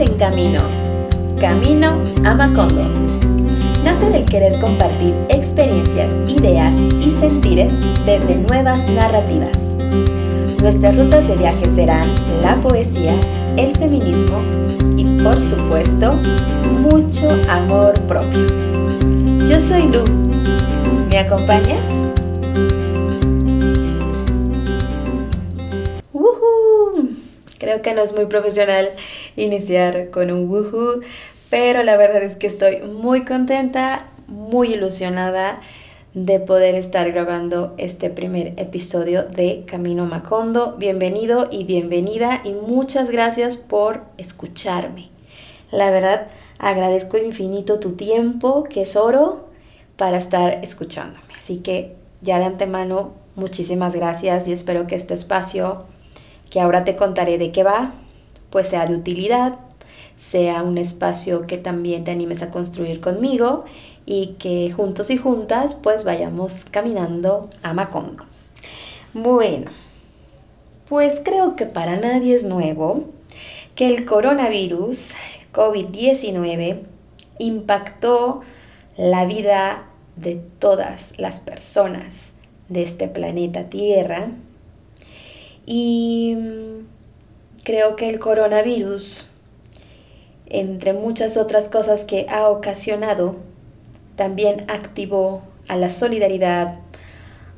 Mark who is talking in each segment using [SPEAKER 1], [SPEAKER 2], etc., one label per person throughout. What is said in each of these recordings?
[SPEAKER 1] En camino. Camino a Macondo. Nace del querer compartir experiencias, ideas y sentires desde nuevas narrativas. Nuestras rutas de viaje serán la poesía, el feminismo y por supuesto mucho amor propio. Yo soy Lu. ¿Me acompañas? Creo que no es muy profesional iniciar con un woohoo, pero la verdad es que estoy muy contenta, muy ilusionada de poder estar grabando este primer episodio de Camino Macondo. Bienvenido y bienvenida y muchas gracias por escucharme. La verdad, agradezco infinito tu tiempo, que es oro, para estar escuchándome. Así que ya de antemano, muchísimas gracias y espero que este espacio que ahora te contaré de qué va, pues sea de utilidad, sea un espacio que también te animes a construir conmigo y que juntos y juntas pues vayamos caminando a Macondo. Bueno, pues creo que para nadie es nuevo que el coronavirus COVID-19 impactó la vida de todas las personas de este planeta Tierra y mm, creo que el coronavirus, entre muchas otras cosas que ha ocasionado, también activó a la solidaridad,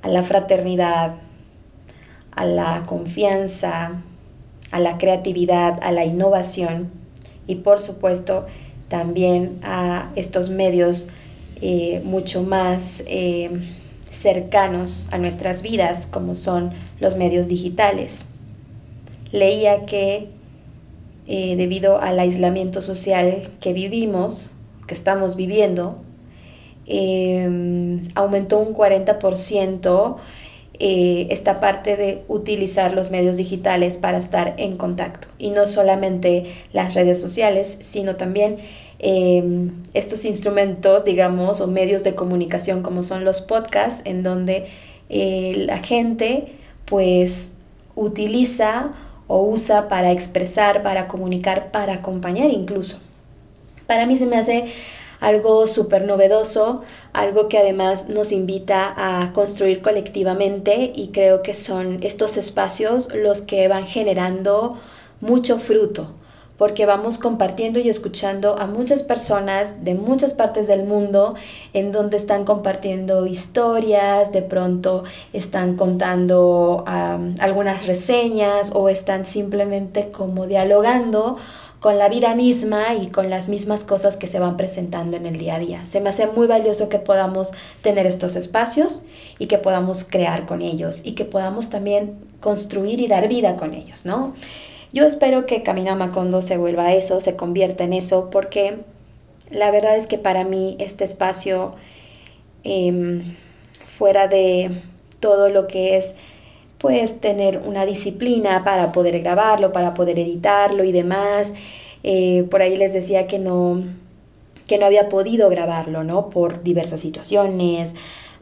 [SPEAKER 1] a la fraternidad, a la confianza, a la creatividad, a la innovación y por supuesto también a estos medios eh, mucho más eh, cercanos a nuestras vidas como son los medios digitales. Leía que eh, debido al aislamiento social que vivimos, que estamos viviendo, em, aumentó un 40% eh, esta parte de utilizar los medios digitales para estar en contacto. Y no solamente las redes sociales, sino también Em, estos instrumentos, digamos, o medios de comunicación como son los podcasts, en donde eh, la gente pues utiliza o usa para expresar, para comunicar, para acompañar incluso. Para mí se me hace algo súper novedoso, algo que además nos invita a construir colectivamente y creo que son estos espacios los que van generando mucho fruto, porque vamos compartiendo y escuchando a muchas personas de muchas partes del mundo en donde están compartiendo historias, de pronto están contando algunas reseñas o están simplemente como dialogando con la vida misma y con las mismas cosas que se van presentando en el día a día. Se me hace muy valioso que podamos tener estos espacios y que podamos crear con ellos y que podamos también construir y dar vida con ellos, ¿no? Yo espero que Camino a Macondo se vuelva eso, se convierta en eso, porque la verdad es que para mí este espacio, em, fuera de todo lo que es pues tener una disciplina para poder grabarlo, para poder editarlo y demás. Eh, por ahí les decía que no, que no había podido grabarlo, ¿no? Por diversas situaciones,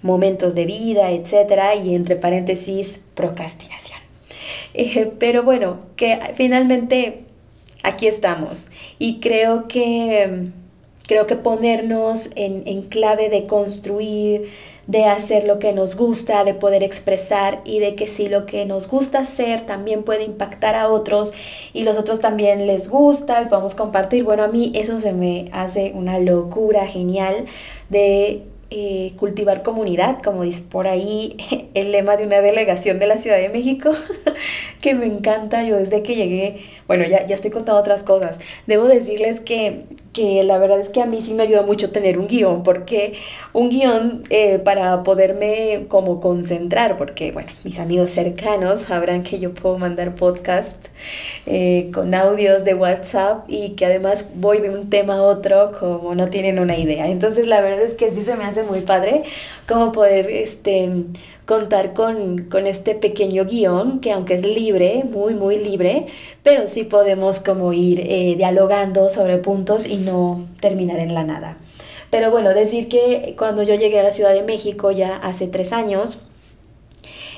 [SPEAKER 1] momentos de vida, etcétera, y entre paréntesis, procrastinación. Eh, pero bueno, que finalmente aquí estamos y creo que, creo que ponernos en, en clave de construir, de hacer lo que nos gusta, de poder expresar y de que si lo que nos gusta hacer también puede impactar a otros y los otros también les gusta y podemos compartir. Bueno, a mí eso se me hace una locura genial de eh, cultivar comunidad, como dice por ahí el lema de una delegación de la Ciudad de México, que me encanta. Yo desde que llegué, bueno, ya, ya estoy contando otras cosas. Debo decirles que, que la verdad es que a mí sí me ayuda mucho tener un guion, porque un guion eh, para poderme como concentrar, porque bueno, mis amigos cercanos sabrán que yo puedo mandar podcast eh, con audios de WhatsApp y que además voy de un tema a otro como no tienen una idea. Entonces la verdad es que sí se me hace muy padre como poder este, contar con, este pequeño guion que aunque es libre, muy, muy libre, pero sí podemos como ir eh, dialogando sobre puntos y no terminar en la nada. Pero bueno, decir que cuando yo llegué a la Ciudad de México ya hace tres años,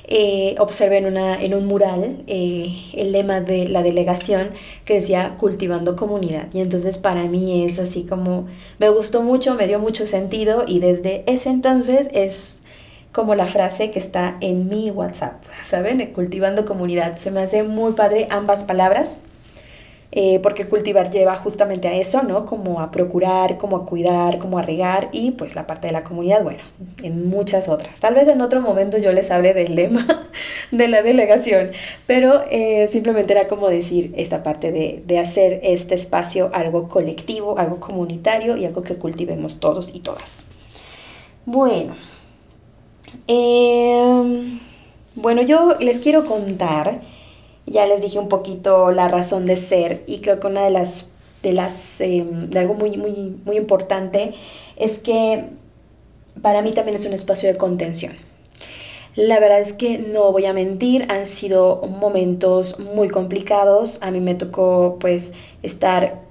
[SPEAKER 1] eh, observé en, una, en un mural eh, el lema de la delegación que decía cultivando comunidad. Y entonces para mí es así como, me gustó mucho, me dio mucho sentido y desde ese entonces es como la frase que está en mi WhatsApp, ¿saben? Cultivando comunidad. Se me hace muy padre ambas palabras eh, porque cultivar lleva justamente a eso, ¿no? Como a procurar, como a cuidar, como a regar y pues la parte de la comunidad, bueno, en muchas otras. Tal vez en otro momento yo les hable del lema de la delegación, pero eh, simplemente era como decir esta parte de, de, hacer este espacio algo colectivo, algo comunitario y algo que cultivemos todos y todas. Bueno, eh, bueno, yo les quiero contar ya les dije un poquito la razón de ser y creo que una de las, de las, em, de algo muy, muy, muy importante es que para mí también es un espacio de contención. La verdad es que no voy a mentir, han sido momentos muy complicados. A mí me tocó pues estar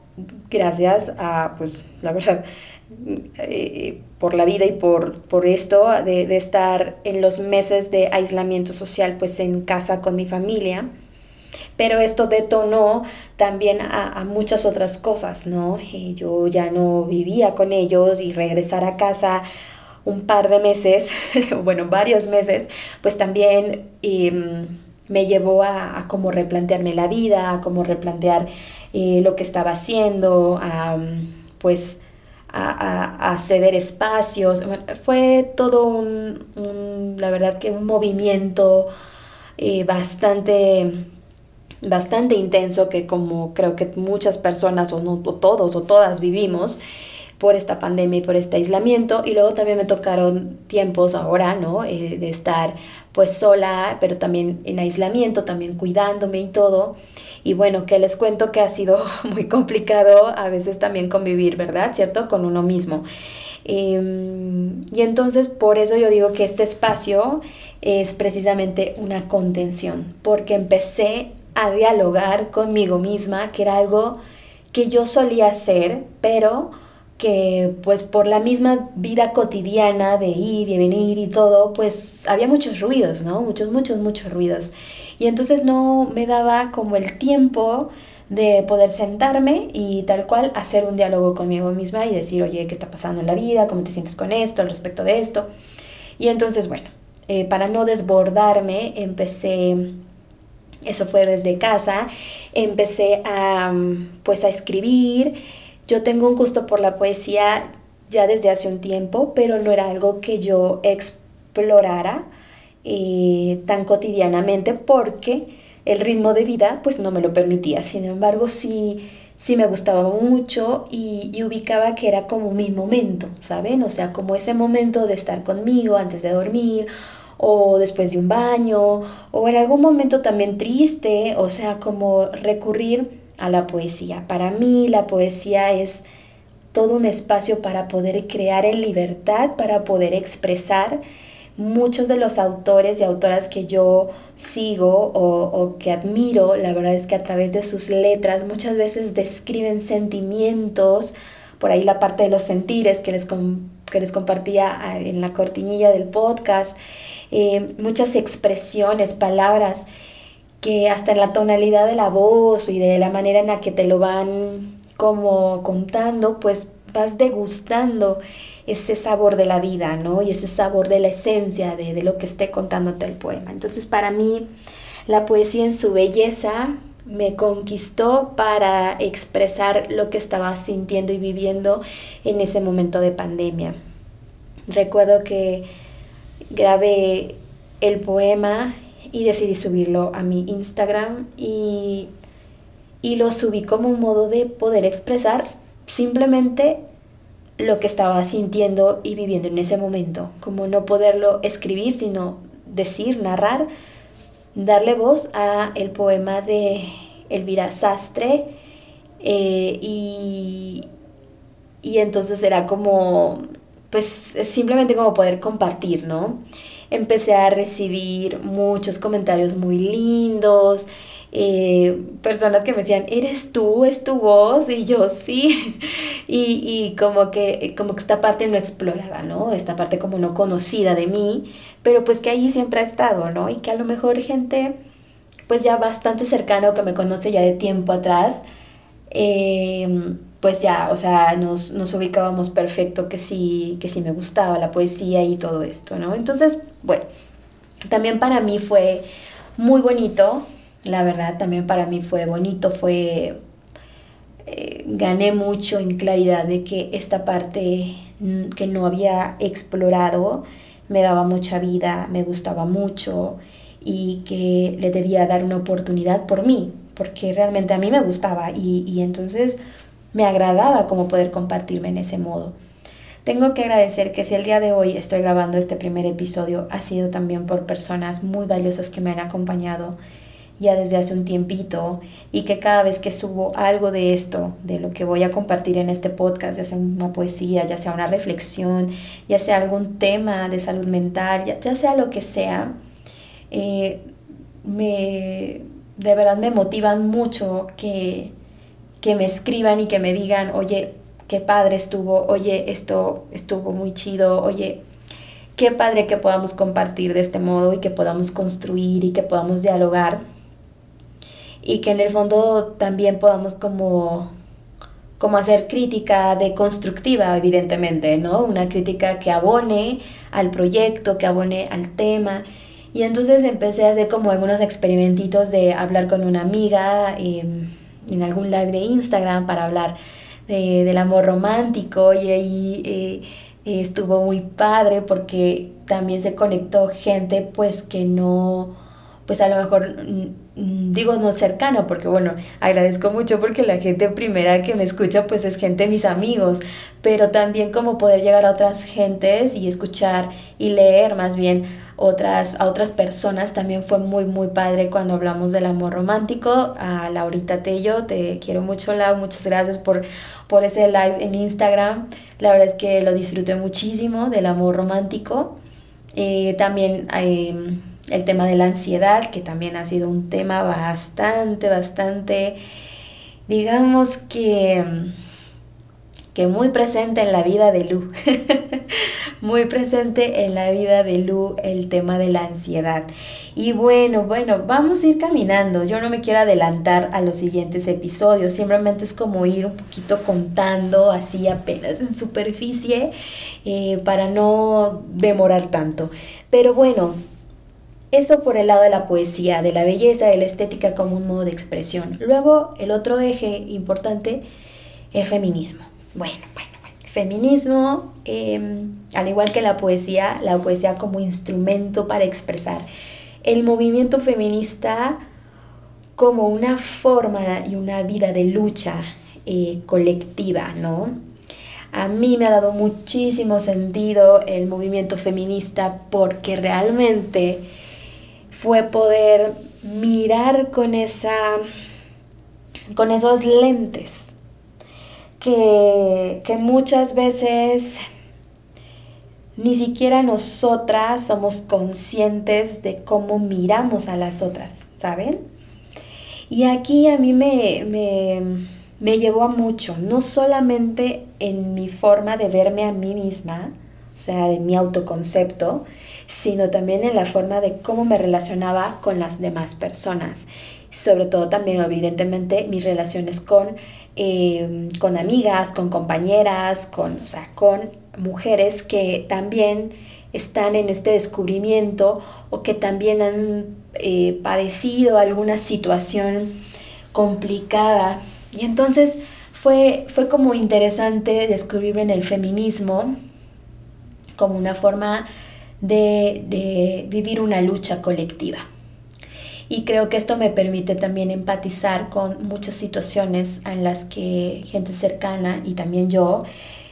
[SPEAKER 1] gracias a pues la verdad eh, por la vida y por, por esto de, de, estar en los meses de aislamiento social pues en casa con mi familia pero esto detonó también a, muchas otras cosas, ¿no? yo ya no vivía con ellos y regresar a casa un par de meses, bueno, varios meses, pues también em, me llevó a, como replantearme la vida, a como replantear eh, lo que estaba haciendo, a, pues a, ceder espacios. fue todo un, la verdad que un movimiento eh, bastante bastante intenso que como creo que muchas personas o, no, todos o todas vivimos por esta pandemia y por este aislamiento y luego también me tocaron tiempos ahora, ¿no? Eh, de estar pues sola, pero también en aislamiento, también cuidándome y todo. Y bueno, que les cuento que ha sido muy complicado a veces también convivir, ¿verdad? ¿Cierto? Con uno mismo. Em, y entonces por eso yo digo que este espacio es precisamente una contención, porque empecé a dialogar conmigo misma, que era algo que yo solía hacer, pero que pues por la misma vida cotidiana de ir y venir y todo, pues había muchos ruidos, ¿no? Muchos, muchos, muchos ruidos. Y entonces no me daba como el tiempo de poder sentarme y tal cual hacer un diálogo conmigo misma y decir, oye, ¿qué está pasando en la vida? ¿Cómo te sientes con esto? Al respecto de esto. Y entonces, bueno, eh, para no desbordarme, empecé eso fue desde casa. Empecé a, pues, a escribir. Yo tengo un gusto por la poesía ya desde hace un tiempo, pero no era algo que yo explorara eh, tan cotidianamente porque el ritmo de vida pues no me lo permitía. Sin embargo, sí, sí me gustaba mucho y, y, ubicaba que era como mi momento, ¿saben? O sea, como ese momento de estar conmigo antes de dormir o después de un baño o en algún momento también triste, o sea, como recurrir a la poesía. Para mí la poesía es todo un espacio para poder crear en libertad, para poder expresar. Muchos de los autores y autoras que yo sigo o, que admiro, la verdad es que a través de sus letras muchas veces describen sentimientos, por ahí la parte de los sentires que les, que les compartía ah, en la cortinilla del podcast, eh, muchas expresiones, palabras que hasta en la tonalidad de la voz y de la manera en la que te lo van como contando, pues vas degustando ese sabor de la vida, ¿no? Y ese sabor de la esencia de, de lo que esté contándote el poema. Entonces, para mí, la poesía en su belleza me conquistó para expresar lo que estaba sintiendo y viviendo en ese momento de pandemia. Recuerdo que grabé el poema y decidí subirlo a mi Instagram y, y lo subí como un modo de poder expresar simplemente lo que estaba sintiendo y viviendo en ese momento, como no poderlo escribir, sino decir, narrar, darle voz a el poema de Elvira Sastre eh, y, y entonces era como pues simplemente como poder compartir, ¿no? Empecé a recibir muchos comentarios muy lindos, eh, personas que me decían, ¿eres tú? ¿Es tu voz? Y yo, sí. y, como, que, como que esta parte no explorada, ¿no? Esta parte como no conocida de mí, pero pues que ahí siempre ha estado, ¿no? Y que a lo mejor gente pues ya bastante cercano que me conoce ya de tiempo atrás, em, pues ya, o sea, nos, nos, ubicábamos perfecto que sí, que sí me gustaba la poesía y todo esto, ¿no? Entonces, bueno, también para mí fue muy bonito, la verdad, también para mí fue bonito, fue eh, gané mucho en claridad de que esta parte que no había explorado me daba mucha vida, me gustaba mucho y que le debía dar una oportunidad por mí, porque realmente a mí me gustaba y, y entonces me agradaba como poder compartirme en ese modo. Tengo que agradecer que si el día de hoy estoy grabando este primer episodio ha sido también por personas muy valiosas que me han acompañado ya desde hace un tiempito y que cada vez que subo algo de esto, de lo que voy a compartir en este podcast, ya sea una poesía, ya sea una reflexión, ya sea algún tema de salud mental, ya, sea lo que sea, eh, me, de verdad me motivan mucho que, que me escriban y que me digan, oye, qué padre estuvo, oye, esto estuvo muy chido, oye, qué padre que podamos compartir de este modo y que podamos construir y que podamos dialogar y que en el fondo también podamos como como hacer crítica deconstructiva, evidentemente, ¿no? Una crítica que abone al proyecto, que abone al tema. Y entonces empecé a hacer como algunos experimentitos de hablar con una amiga em, en algún live de Instagram para hablar de, del amor romántico y ahí eh, estuvo muy padre porque también se conectó gente pues que no, pues a lo mejor Mm, digo no cercano, porque bueno, agradezco mucho porque la gente primera que me escucha pues es gente, mis amigos, pero también como poder llegar a otras gentes y escuchar y leer más bien otras, a otras personas también fue muy muy padre cuando hablamos del amor romántico. A Laurita Tello, te quiero mucho Lau, muchas gracias por, por ese live en Instagram. La verdad es que lo disfruté muchísimo del amor romántico. Eh, también... Eh, el tema de la ansiedad, que también ha sido un tema bastante, bastante, digamos que, que muy presente en la vida de Lu. muy presente en la vida de Lu el tema de la ansiedad. Y bueno, bueno, vamos a ir caminando. Yo no me quiero adelantar a los siguientes episodios, simplemente es como ir un poquito contando así apenas en superficie eh, para no demorar tanto. Pero bueno, eso por el lado de la poesía, de la belleza, de la estética como un modo de expresión. Luego, el otro eje importante, el feminismo. Bueno, bueno, bueno. Feminismo, em, al igual que la poesía, la poesía como instrumento para expresar. El movimiento feminista como una forma y una vida de lucha eh, colectiva, ¿no? A mí me ha dado muchísimo sentido el movimiento feminista porque realmente fue poder mirar con esa con esos lentes que, que muchas veces ni siquiera nosotras somos conscientes de cómo miramos a las otras, ¿saben? Y aquí a mí me, me, me, llevó a mucho, no solamente en mi forma de verme a mí misma, o sea, de mi autoconcepto, sino también en la forma de cómo me relacionaba con las demás personas. Sobre todo también, evidentemente, mis relaciones con, eh, con amigas, con compañeras, con, o sea, con mujeres que también están en este descubrimiento o que también han eh, padecido alguna situación complicada. Y entonces fue, fue como interesante descubrir en el feminismo como una forma de, vivir una lucha colectiva. Y creo que esto me permite también empatizar con muchas situaciones en las que gente cercana y también yo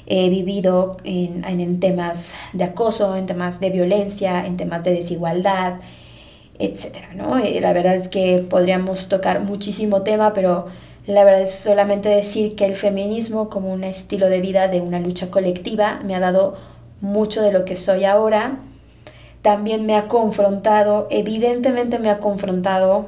[SPEAKER 1] he vivido en, en, temas de acoso, en temas de violencia, en temas de desigualdad, etc. ¿no? La verdad es que podríamos tocar muchísimo tema, pero la verdad es solamente decir que el feminismo como un estilo de vida de una lucha colectiva me ha dado mucho de lo que soy ahora también me ha confrontado, evidentemente me ha confrontado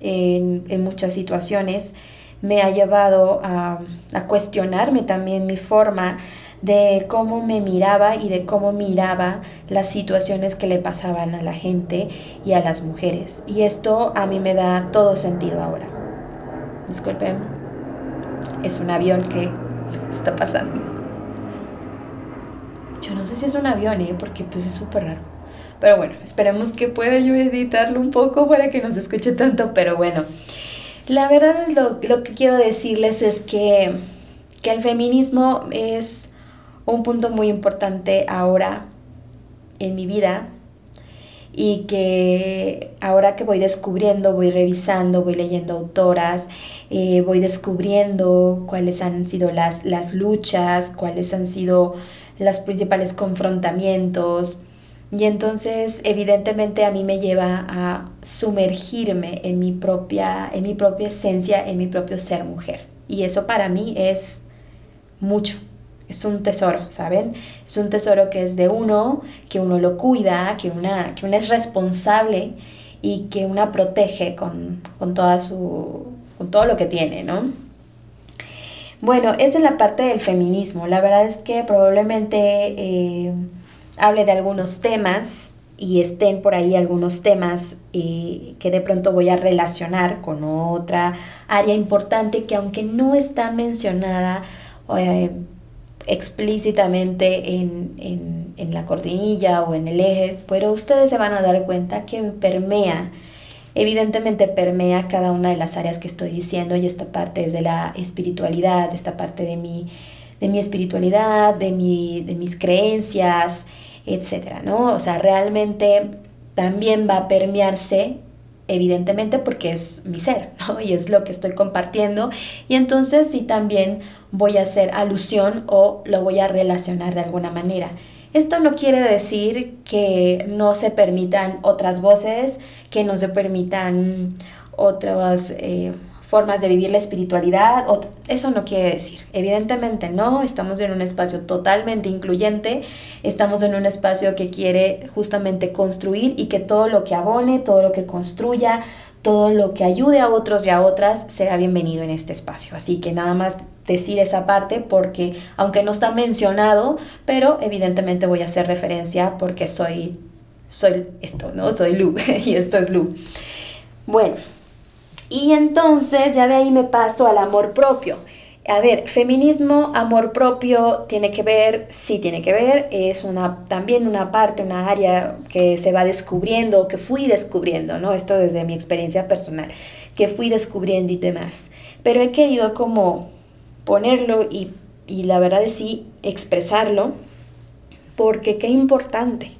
[SPEAKER 1] en, muchas situaciones, me ha llevado a, a cuestionarme también mi forma de cómo me miraba y de cómo miraba las situaciones que le pasaban a la gente y a las mujeres. Y esto a mí me da todo sentido ahora. Disculpen, es un avión que está pasando. Yo no sé si es un avión, ¿eh? porque pues es súper raro. Pero bueno, esperemos que pueda yo editarlo un poco para que no se escuche tanto, pero bueno. La verdad es lo, lo que quiero decirles es que, que el feminismo es un punto muy importante ahora en mi vida y que ahora que voy descubriendo, voy revisando, voy leyendo autoras, eh, voy descubriendo cuáles han sido las, las luchas, cuáles han sido los principales confrontamientos. Y entonces evidentemente a mí me lleva a sumergirme en mi propia, en mi propia esencia, en mi propio ser mujer. Y eso para mí es mucho es un tesoro, ¿saben? Es un tesoro que es de uno, que uno lo cuida, que una, que una es responsable y que una protege con, toda su, con todo lo que tiene, ¿no? Bueno, esa es la parte del feminismo. La verdad es que probablemente eh, hable de algunos temas y estén por ahí algunos temas eh, que de pronto voy a relacionar con otra área importante que aunque no está mencionada, eh, explícitamente en, en, en, la cortinilla o en el eje, pero ustedes se van a dar cuenta que permea, evidentemente permea cada una de las áreas que estoy diciendo y esta parte es de la espiritualidad, esta parte de mi, de mi espiritualidad, de, mi, de mis creencias, etcétera, ¿no? O sea, realmente también va a permearse evidentemente porque es mi ser, ¿no? Y es lo que estoy compartiendo. Y entonces sí también voy a hacer alusión o lo voy a relacionar de alguna manera. Esto no quiere decir que no se permitan otras voces, que no se permitan otras eh, formas de vivir la espiritualidad. Eso no quiere decir. Evidentemente no, estamos en un espacio totalmente incluyente, estamos en un espacio que quiere justamente construir y que todo lo que abone, todo lo que construya, todo lo que ayude a otros y a otras será bienvenido en este espacio. Así que nada más decir esa parte porque aunque no está mencionado, pero evidentemente voy a hacer referencia porque soy soy esto, ¿no? Soy Lu y esto es Lu. Bueno, y entonces ya de ahí me paso al amor propio. A ver, feminismo, amor propio, tiene que ver, sí tiene que ver, es una, también una parte, una área que se va descubriendo, que fui descubriendo, ¿no? Esto desde mi experiencia personal, que fui descubriendo y demás. Pero he querido como ponerlo y, y la verdad es sí, expresarlo, porque qué importante.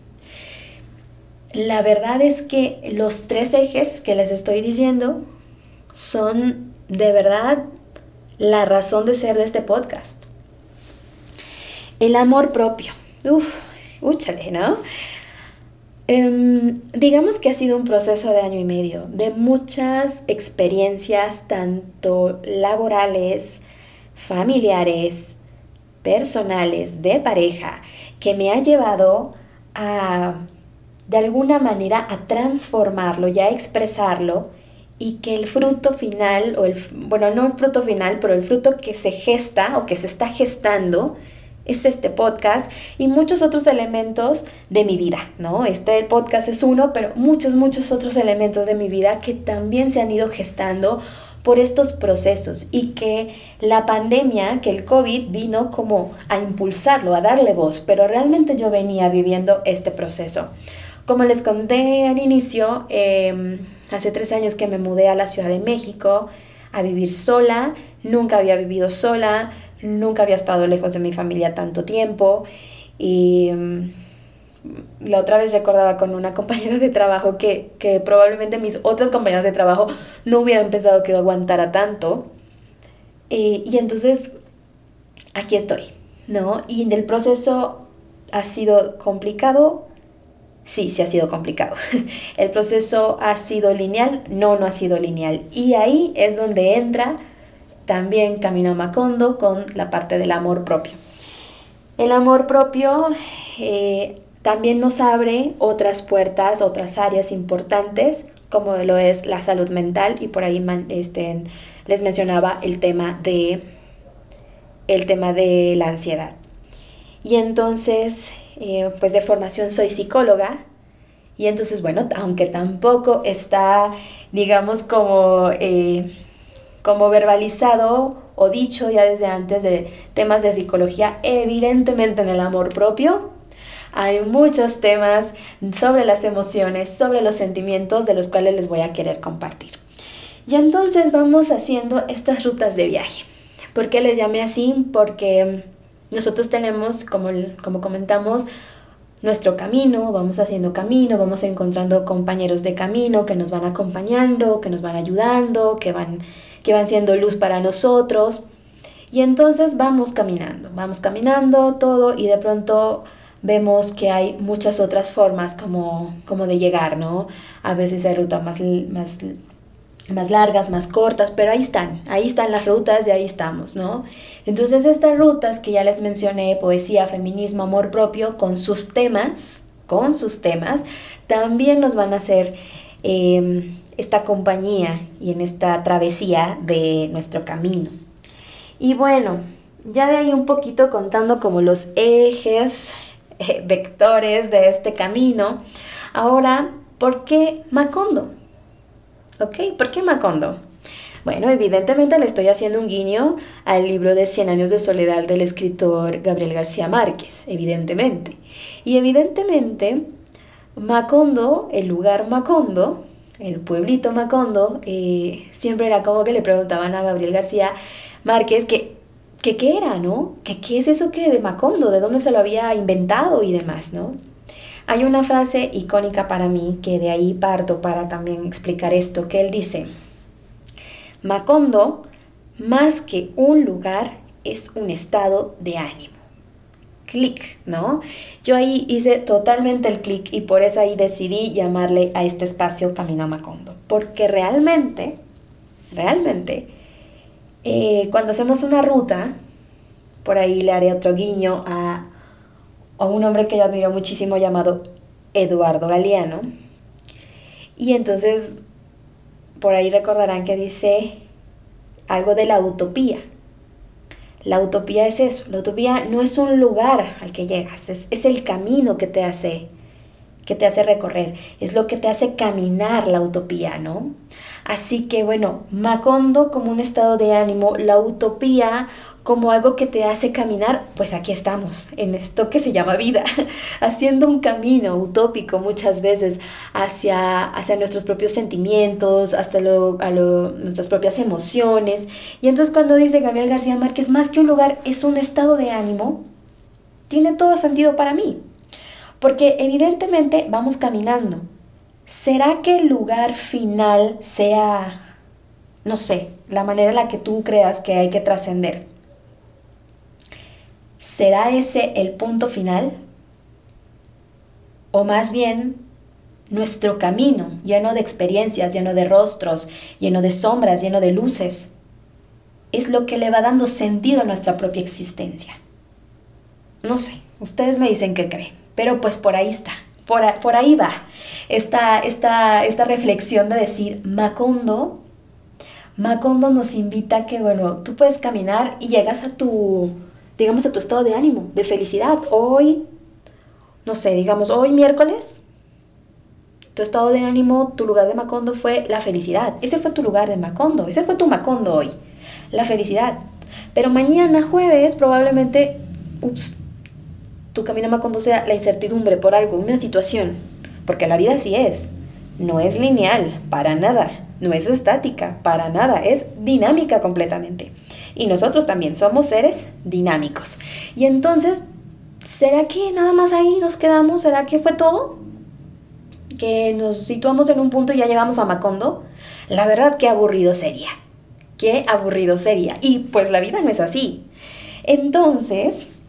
[SPEAKER 1] La verdad es que los tres ejes que les estoy diciendo son de verdad la razón de ser de este podcast. El amor propio. Uf, úchale, ¿no? Em, digamos que ha sido un proceso de año y medio, de muchas experiencias, tanto laborales, familiares, personales, de pareja, que me ha llevado a, de alguna manera, a transformarlo y a expresarlo y que el fruto final, o el, bueno, no el fruto final, pero el fruto que se gesta o que se está gestando es este podcast y muchos otros elementos de mi vida, ¿no? Este podcast es uno, pero muchos, muchos otros elementos de mi vida que también se han ido gestando por estos procesos y que la pandemia, que el COVID vino como a impulsarlo, a darle voz, pero realmente yo venía viviendo este proceso. Como les conté al inicio, eh, Hace tres años que me mudé a la Ciudad de México a vivir sola, nunca había vivido sola, nunca había estado lejos de mi familia tanto tiempo y mm, la otra vez recordaba con una compañera de trabajo que, que probablemente mis otras compañeras de trabajo no hubieran pensado que aguantara tanto. Y entonces, aquí estoy, ¿no? Y en el proceso ha sido complicado, Sí, sí ha sido complicado. ¿El proceso ha sido lineal? No, no ha sido lineal. Y ahí es donde entra también Camino Macondo con la parte del amor propio. El amor propio eh, también nos abre otras puertas, otras áreas importantes, como lo es la salud mental y por ahí este, les mencionaba el tema de el tema de la ansiedad. Y entonces, eh, pues de formación soy psicóloga y entonces, bueno, aunque tampoco está, digamos, como, eh, como verbalizado o dicho ya desde antes de temas de psicología, evidentemente en el amor propio, hay muchos temas sobre las emociones, sobre los sentimientos de los cuales les voy a querer compartir. Y entonces vamos haciendo estas rutas de viaje. ¿Por qué les llamé así? Porque nosotros tenemos, como, como comentamos, nuestro camino, vamos haciendo camino, vamos encontrando compañeros de camino que nos van acompañando, que nos van ayudando, que van, que van siendo luz para nosotros. Y entonces vamos caminando, vamos caminando todo y de pronto vemos que hay muchas otras formas como, como de llegar, ¿no? A veces hay rutas más, más, más largas, más cortas, pero ahí están, ahí están las rutas y ahí estamos, ¿no? Entonces estas rutas que ya les mencioné, poesía, feminismo, amor propio, con sus temas, con sus temas, también nos van a hacer em, esta compañía y en esta travesía de nuestro camino. Y bueno, ya de ahí un poquito contando como los ejes eh, vectores de este camino. Ahora, ¿por qué Macondo? ¿Ok? ¿Por qué Macondo? Bueno, evidentemente le estoy haciendo un guiño al libro de Cien años de soledad del escritor Gabriel García Márquez, evidentemente. Y evidentemente, Macondo, el lugar Macondo, el pueblito Macondo, eh, siempre era como que le preguntaban a Gabriel García Márquez que que qué era, ¿no? Que qué es eso que de Macondo, de dónde se lo había inventado y demás, ¿no? Hay una frase icónica para mí que de ahí parto para también explicar esto, que él dice, Macondo, más que un lugar, es un estado de ánimo. Clic, ¿no? Yo ahí hice totalmente el clic y por eso ahí decidí llamarle a este espacio Camino a Macondo, porque realmente, realmente, eh, cuando hacemos una ruta, por ahí le haré otro guiño a, a un hombre que yo admiro muchísimo llamado Eduardo Galeano. Y entonces, por ahí recordarán que dice algo de la utopía. La utopía es eso, la utopía no es un lugar al que llegas, es, es el camino que te hace que te hace recorrer, es lo que te hace caminar la utopía, ¿no? Así que bueno, Macondo como un estado de ánimo, la utopía como algo que te hace caminar, pues aquí estamos, en esto que se llama vida, haciendo un camino utópico muchas veces hacia, hacia nuestros propios sentimientos, hasta lo, a lo, nuestras propias emociones. Y entonces cuando dice Gabriel García Márquez, más que un lugar, es un estado de ánimo, tiene todo sentido para mí. Porque evidentemente vamos caminando, ¿será que el lugar final sea, no sé, la manera en la que tú creas que hay que trascender? ¿Será ese el punto final? O más bien, nuestro camino, lleno de experiencias, lleno de rostros, lleno de sombras, lleno de luces, es lo que le va dando sentido a nuestra propia existencia. No sé, ustedes me dicen qué creen, pero pues por ahí está por, ahí va esta, esta, esta reflexión de decir, Macondo, Macondo nos invita a que, bueno, tú puedes caminar y llegas a tu, digamos, a tu estado de ánimo, de felicidad. Hoy, no sé, digamos, hoy miércoles, tu estado de ánimo, tu lugar de Macondo fue la felicidad. Ese fue tu lugar de Macondo, ese fue tu Macondo hoy, la felicidad. Pero mañana jueves probablemente, ups, tu camino me conduce a la incertidumbre por algo, una situación, porque la vida así es, no es lineal, para nada, no es estática, para nada, es dinámica completamente. Y nosotros también somos seres dinámicos. Y entonces, ¿será que nada más ahí nos quedamos? ¿Será que fue todo? ¿Que nos situamos en un punto y ya llegamos a Macondo? La verdad, qué aburrido sería. Qué aburrido sería. Y pues la vida no es así. Entonces,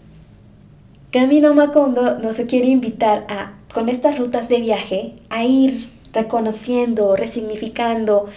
[SPEAKER 1] Camino Macondo nos quiere invitar a, con estas rutas de viaje, a ir reconociendo, resignificando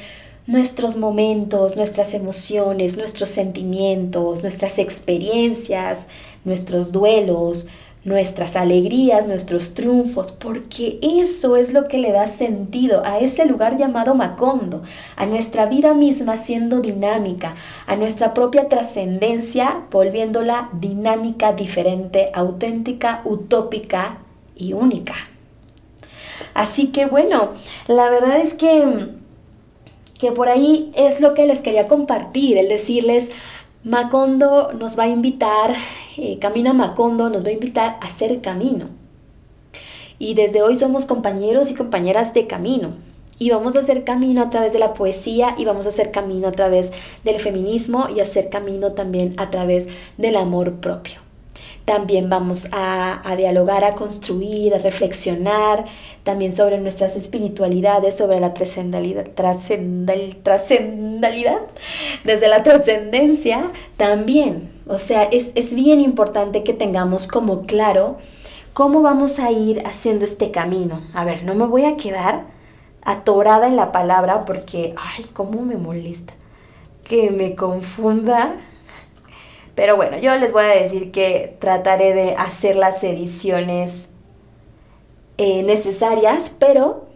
[SPEAKER 1] nuestros momentos, nuestras emociones, nuestros sentimientos, nuestras experiencias, nuestros duelos, nuestras alegrías, nuestros triunfos, porque eso es lo que le da sentido a ese lugar llamado Macondo, a nuestra vida misma siendo dinámica, a nuestra propia trascendencia volviéndola dinámica, diferente, auténtica, utópica y única. Así que bueno, la verdad es que, que por ahí es lo que les quería compartir, el decirles, Macondo nos va a invitar, eh, Camina Macondo nos va a invitar a hacer camino. Y desde hoy somos compañeros y compañeras de camino. Y vamos a hacer camino a través de la poesía y vamos a hacer camino a través del feminismo y hacer camino también a través del amor propio. También vamos a, dialogar, a construir, a reflexionar también sobre nuestras espiritualidades, sobre la trascendalidad, desde la trascendencia también. O sea, es, es bien importante que tengamos como claro cómo vamos a ir haciendo este camino. A ver, no me voy a quedar atorada en la palabra porque, ay, cómo me molesta que me confunda pero bueno, yo les voy a decir que trataré de hacer las ediciones eh, necesarias, pero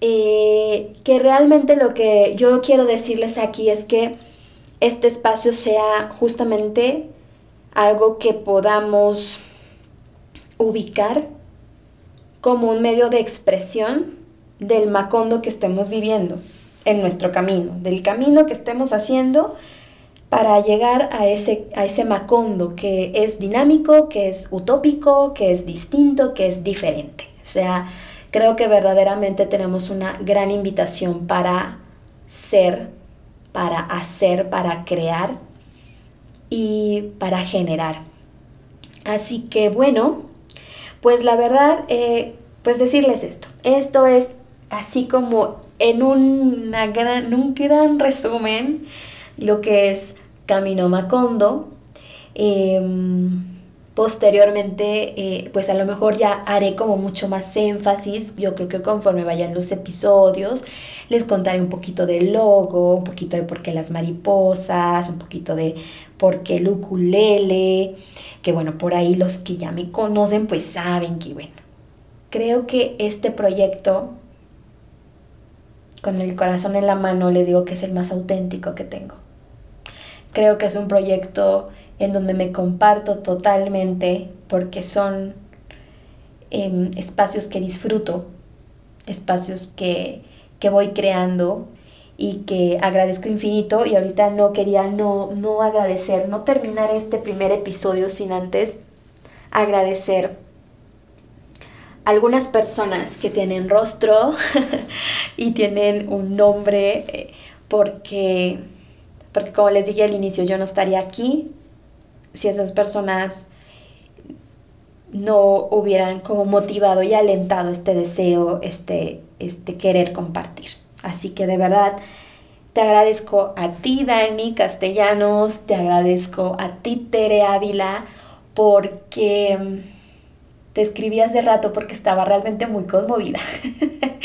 [SPEAKER 1] eh, que realmente lo que yo quiero decirles aquí es que este espacio sea justamente algo que podamos ubicar como un medio de expresión del macondo que estemos viviendo en nuestro camino, del camino que estemos haciendo para llegar a ese, a ese Macondo que es dinámico, que es utópico, que es distinto, que es diferente. O sea, creo que verdaderamente tenemos una gran invitación para ser, para hacer, para crear y para generar. Así que bueno, pues la verdad, eh, pues decirles esto. Esto es así como en, una gran, un gran resumen lo que es Camino Macondo. Em, posteriormente, eh, pues a lo mejor ya haré como mucho más énfasis. Yo creo que conforme vayan los episodios, les contaré un poquito del logo, un poquito de por qué las mariposas, un poquito de por qué el. Que bueno, por ahí los que ya me conocen, pues saben que bueno. Creo que este proyecto, con el corazón en la mano, les digo que es el más auténtico que tengo Creo que es un proyecto en donde me comparto totalmente porque son em, espacios que disfruto, espacios que, que, voy creando y que agradezco infinito. Y ahorita no quería no, no agradecer, no terminar este primer episodio sin antes agradecer algunas personas que tienen rostro y tienen un nombre eh, porque porque como les dije al inicio, yo no estaría aquí si esas personas no hubieran como motivado y alentado este deseo, este, este querer compartir. Así que de verdad te agradezco a ti, Dani Castellanos, te agradezco a ti, Tere Ávila, porque mm, te escribí hace rato porque estaba realmente muy conmovida.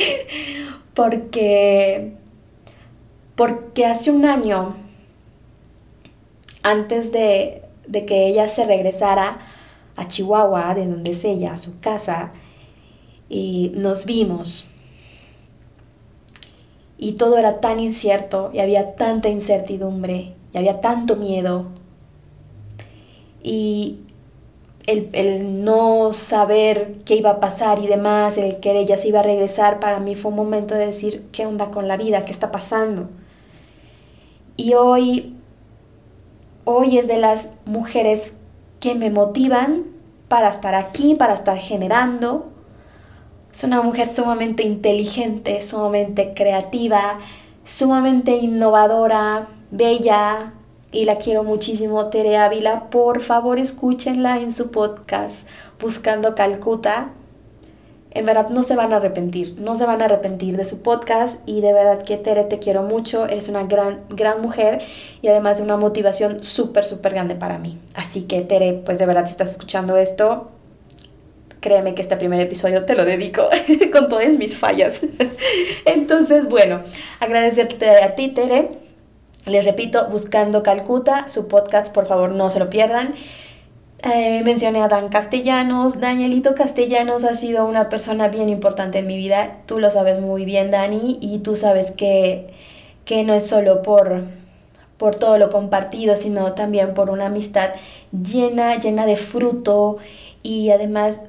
[SPEAKER 1] porque, porque hace un año antes de, que ella se regresara a Chihuahua, de donde es ella, a su casa, y nos vimos. Y todo era tan incierto y había tanta incertidumbre y había tanto miedo. Y el, el, no saber qué iba a pasar y demás, el que ella se iba a regresar, para mí fue un momento de decir, ¿qué onda con la vida? ¿Qué está pasando? Y hoy hoy es de las mujeres que me motivan para estar aquí, para estar generando. Es una mujer sumamente inteligente, sumamente creativa, sumamente innovadora, bella y la quiero muchísimo, Tere Ávila. Por favor, escúchenla en su podcast Buscando Calcuta en verdad no se van a arrepentir, no se van a arrepentir de su podcast y de verdad que Tere te quiero mucho, eres una gran, gran mujer y además de una motivación súper, súper grande para mí. Así que Tere, pues de verdad si estás escuchando esto, créeme que este primer episodio te lo dedico con todas mis fallas. Entonces, bueno, agradecerte a ti Tere. Les repito, Buscando Calcuta, su podcast, por favor no se lo pierdan eh, mencioné a Dan Castellanos. Danielito Castellanos ha sido una persona bien importante en mi vida. Tú lo sabes muy bien, Dani, y tú sabes que, que no es solo por, por todo lo compartido, sino también por una amistad llena, llena de fruto y además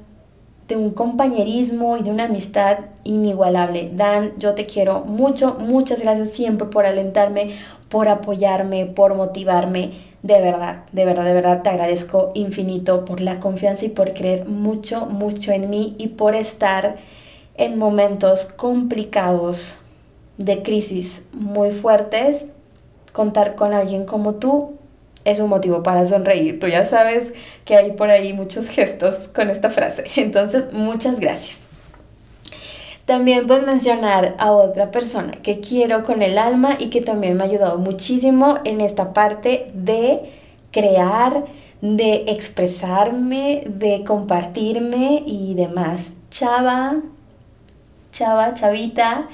[SPEAKER 1] de un compañerismo y de una amistad inigualable. Dan, yo te quiero mucho, muchas gracias siempre por alentarme, por apoyarme, por motivarme de verdad, de verdad, de verdad te agradezco infinito por la confianza y por creer mucho, mucho en mí y por estar en momentos complicados de crisis muy fuertes. Contar con alguien como tú es un motivo para sonreír. Tú ya sabes que hay por ahí muchos gestos con esta frase. Entonces, muchas gracias. También puedes mencionar a otra persona que quiero con el alma y que también me ha ayudado muchísimo en esta parte de crear, de expresarme, de compartirme y demás. Chava, chava, chavita,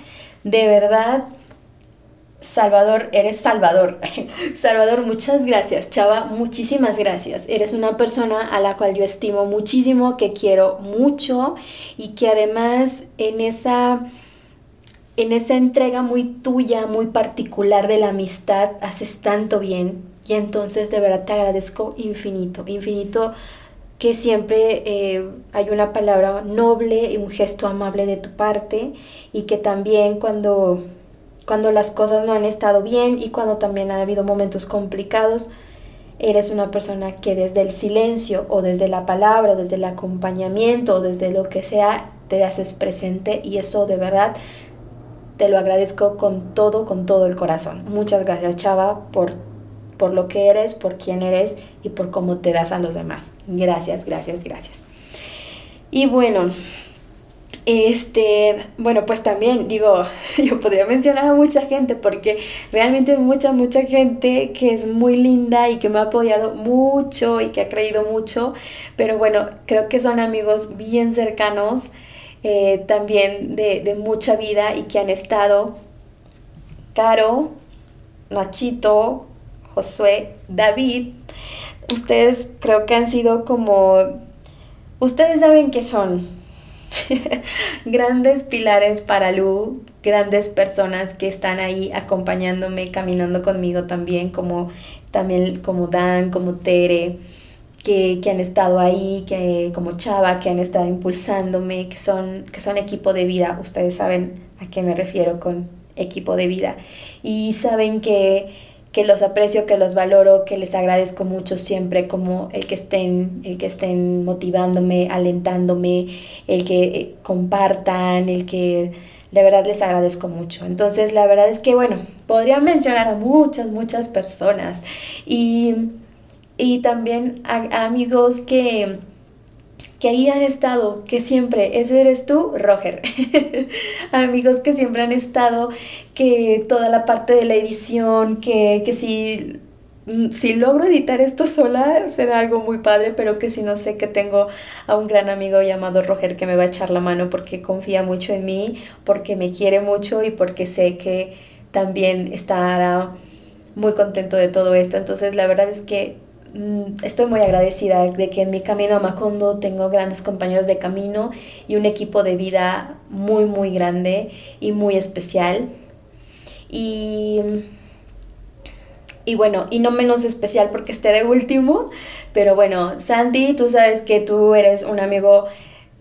[SPEAKER 1] de verdad Salvador, eres Salvador. Salvador, muchas gracias. Chava, muchísimas gracias. Eres una persona a la cual yo estimo muchísimo, que quiero mucho y que además en esa en esa entrega muy tuya, muy particular de la amistad, haces tanto bien. Y entonces de verdad te agradezco infinito, infinito que siempre eh, hay una palabra noble y un gesto amable de tu parte y que también cuando cuando las cosas no han estado bien y cuando también han habido momentos complicados, eres una persona que desde el silencio o desde la palabra o desde el acompañamiento o desde lo que sea, te haces presente y eso de verdad te lo agradezco con todo, con todo el corazón. Muchas gracias Chava por, por lo que eres, por quién eres y por cómo te das a los demás. Gracias, gracias, gracias. Y bueno, este, bueno, pues también digo, yo podría mencionar a mucha gente porque realmente mucha, mucha gente que es muy linda y que me ha apoyado mucho y que ha creído mucho, pero bueno, creo que son amigos bien cercanos, eh, también de, de mucha vida y que han estado Caro, Nachito, Josué, David, ustedes creo que han sido como, ustedes saben que son, grandes pilares para Lu, grandes personas que están ahí acompañándome, caminando conmigo también, como también como Dan, como Tere, que, que, han estado ahí, que, como Chava, que han estado impulsándome, que son, que son equipo de vida. Ustedes saben a qué me refiero con equipo de vida. Y saben que que los aprecio, que los valoro, que les agradezco mucho siempre como el que estén, el que estén motivándome, alentándome, el que eh, compartan, el que de verdad les agradezco mucho. Entonces, la verdad es que, bueno, podría mencionar a muchas, muchas personas y, y también a amigos que que ahí han estado, que siempre, ese eres tú, Roger. Amigos que siempre han estado, que toda la parte de la edición, que, que si, mm, si logro editar esto sola será algo muy padre, pero que si no sé que tengo a un gran amigo llamado Roger que me va a echar la mano porque confía mucho en mí, porque me quiere mucho y porque sé que también estará muy contento de todo esto. Entonces la verdad es que estoy muy agradecida de que en mi camino a Macondo tengo grandes compañeros de camino y un equipo de vida muy, muy grande y muy especial. Y, y bueno, y no menos especial porque esté de último, pero bueno, Santi, tú sabes que tú eres un amigo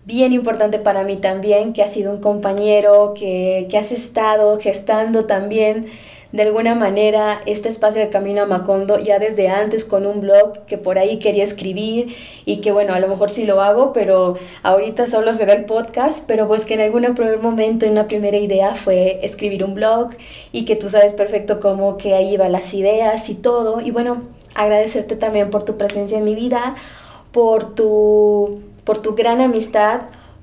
[SPEAKER 1] bien importante para mí también, que has sido un compañero, que, que has estado gestando también de alguna manera este espacio de Camino a Macondo ya desde antes con un blog que por ahí quería escribir y que bueno, a lo mejor sí lo hago, pero ahorita solo será el podcast, pero pues que en algún primer momento, en una primera idea fue escribir un blog y que tú sabes perfecto cómo que ahí iban las ideas y todo. Y bueno, agradecerte también por tu presencia en mi vida, por tu, por tu gran amistad,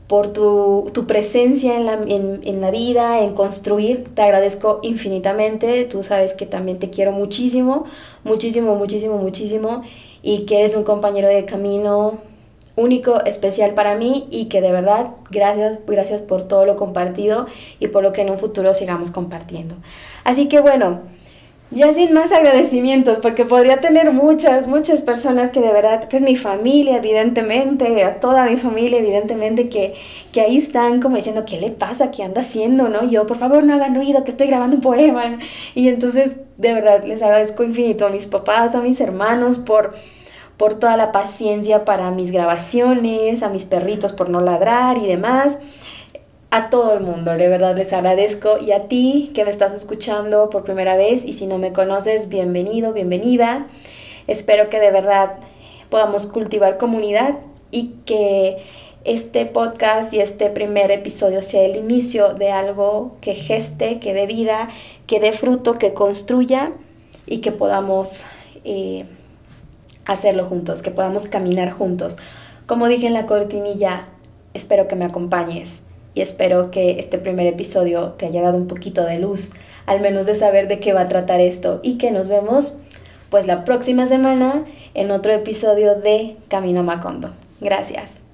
[SPEAKER 1] por tu, presencia en la, en la, vida, en construir. Te agradezco infinitamente. Tú sabes que también te quiero muchísimo, muchísimo, muchísimo, muchísimo. Y que eres un compañero de camino único, especial para mí y que de verdad gracias, gracias por todo lo compartido y por lo que en un futuro sigamos compartiendo. Así que bueno, ya sin más agradecimientos, porque podría tener muchas, muchas personas que de verdad, pues mi familia, evidentemente, a toda mi familia, evidentemente, que, que ahí están como diciendo, ¿qué le pasa? ¿Qué anda haciendo? ¿No? Yo, por favor, no hagan ruido, que estoy grabando un poema. Y entonces, de verdad, les agradezco infinito a mis papás, a mis hermanos por por toda la paciencia para mis grabaciones, a mis perritos por no ladrar y demás a todo el mundo, de verdad les agradezco y a ti que me estás escuchando por primera vez y si no me conoces, bienvenido, bienvenida. Espero que de verdad podamos cultivar comunidad y que este podcast y este primer episodio sea el inicio de algo que geste, que dé vida, que dé fruto, que construya y que podamos eh, hacerlo juntos, que podamos caminar juntos. Como dije en la cortinilla, espero que me acompañes y espero que este primer episodio te haya dado un poquito de luz, al menos de saber de qué va a tratar esto y que nos vemos pues la próxima semana en otro episodio de Camino Macondo. Gracias.